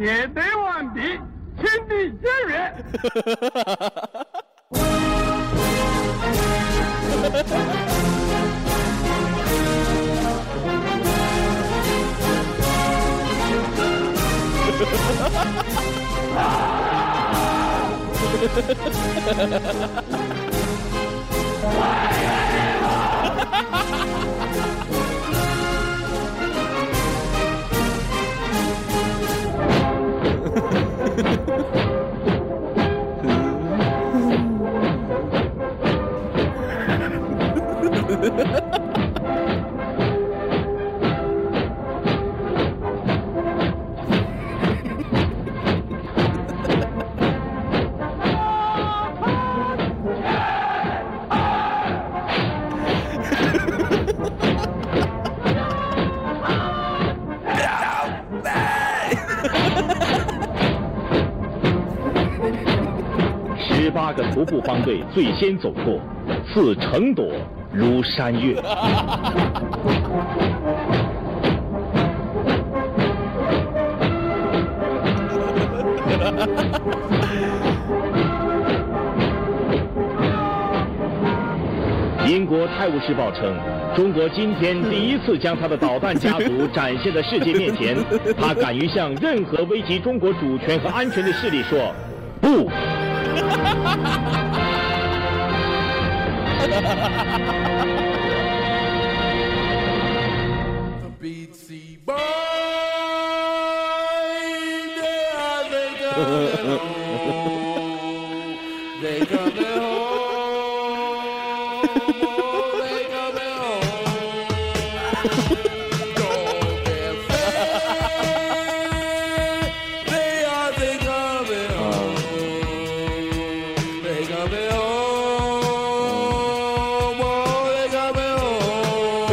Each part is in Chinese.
对，列队完毕，请地检阅。徒步方队最先走过，似成朵，如山岳。英国《泰晤士报》称，中国今天第一次将他的导弹家族展现在世界面前，他敢于向任何危及中国主权和安全的势力说不。Beatsy boy, there they come home. They coming home. They coming home.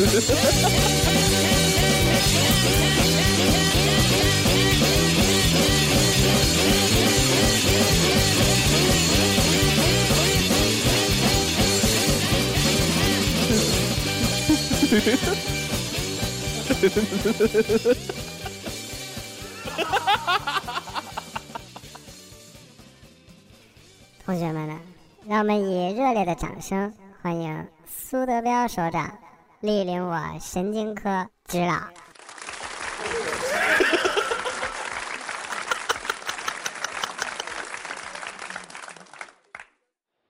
Ha ha ha ha! 同学们呢，让我们以热烈的掌声欢迎苏德彪首长莅临我神经科指导。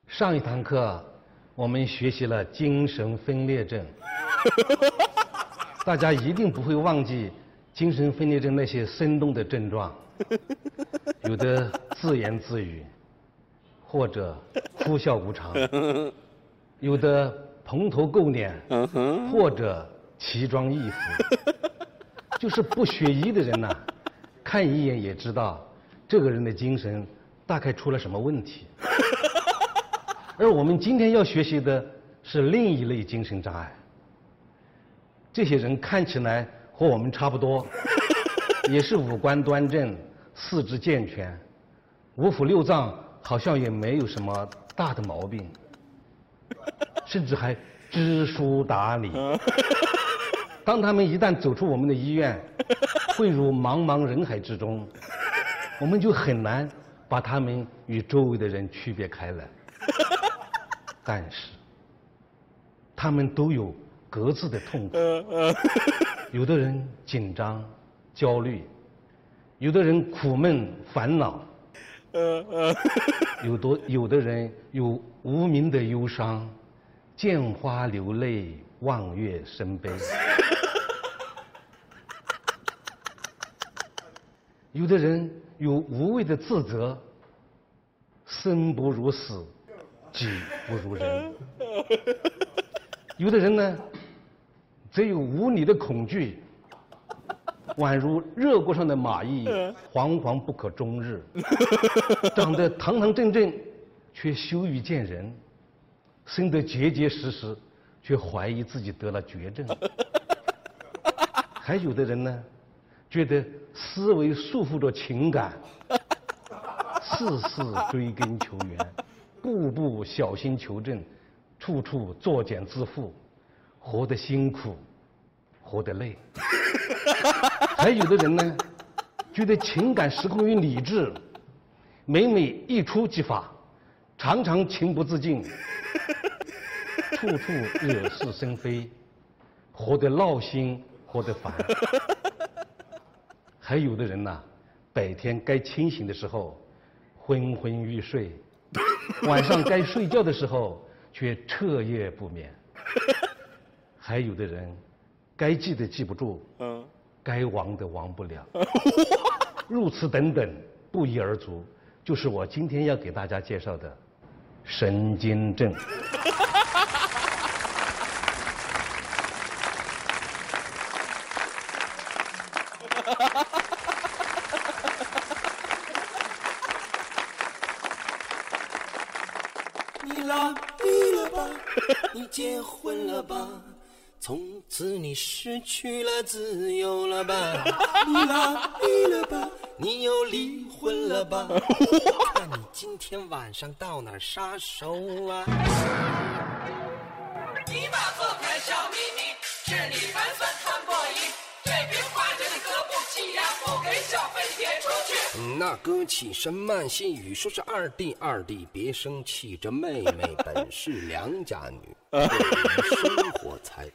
上一堂课我们学习了精神分裂症，大家一定不会忘记精神分裂症那些生动的症状，有的自言自语，或者哭笑无常，有的蓬头垢脸，或者奇装异服，就是不学医的人呐、看一眼也知道这个人的精神大概出了什么问题。而我们今天要学习的是另一类精神障碍。这些人看起来和我们差不多，也是五官端正，四肢健全，五腑六脏好像也没有什么大的毛病，甚至还知书达理。当他们一旦走出我们的医院，汇入茫茫人海之中，我们就很难把他们与周围的人区别开来。但是，他们都有各自的痛苦。有的人紧张、焦虑，有的人苦闷、烦恼，有多有的人有无名的忧伤，见花流泪，望月生悲。有的人有无谓的自责，生不如死，己不如人。有的人呢，则有无理的恐惧，宛如热锅上的蚂蚁，惶惶不可终日。长得堂堂正正，却羞于见人；生得结结实实，却怀疑自己得了绝症。还有的人呢，觉得思维束缚着情感，事事追根求源，步步小心求证，处处作茧自缚，活得辛苦，活得累。还有的人呢，觉得情感失控于理智，每每一触即发，常常情不自禁，处处惹是生非，活得闹心，活得烦。还有的人呐，白天该清醒的时候昏昏欲睡，晚上该睡觉的时候却彻夜不眠。还有的人，该记的记不住，嗯该亡的亡不了。如此等等，不一而足，就是我今天要给大家介绍的神经症。你拉你了吧，你结婚了吧？从此你失去了自由了吧？你拉黑了吧，你又离婚了吧？看你今天晚上到哪儿杀手啊？你把做开小秘密，吃你饭算看过瘾。这瓶花酒你喝不起呀，不给小费别出去。那哥起身慢细语，说是二弟，二弟别生气，这妹妹本是良家女，为生活才。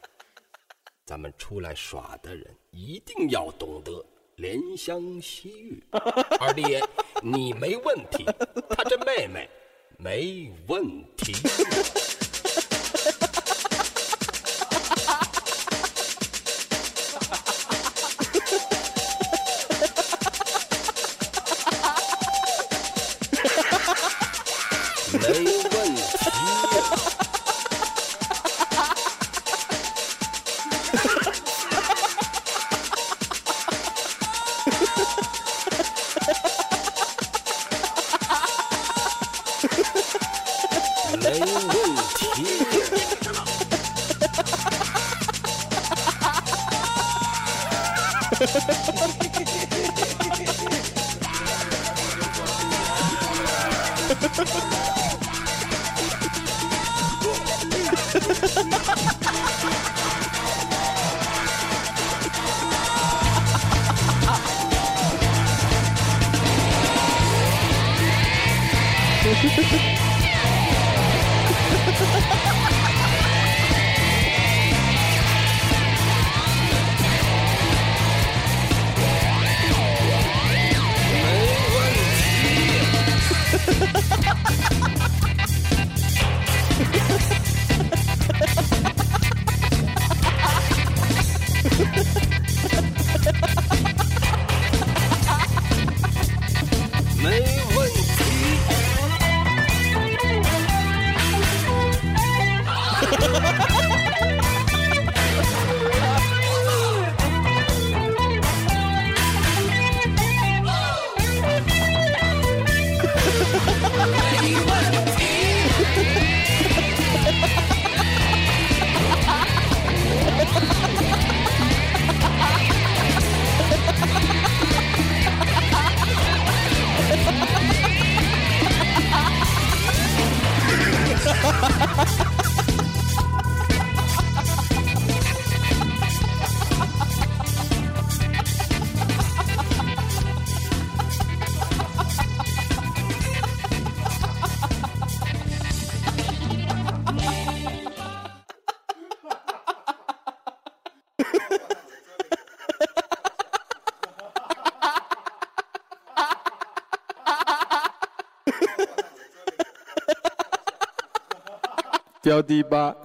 咱们出来耍的人一定要懂得怜香惜玉。二弟，你没问题，他这妹妹没问题。哈哈哈没问题。Ha ha ha ha! 标低八。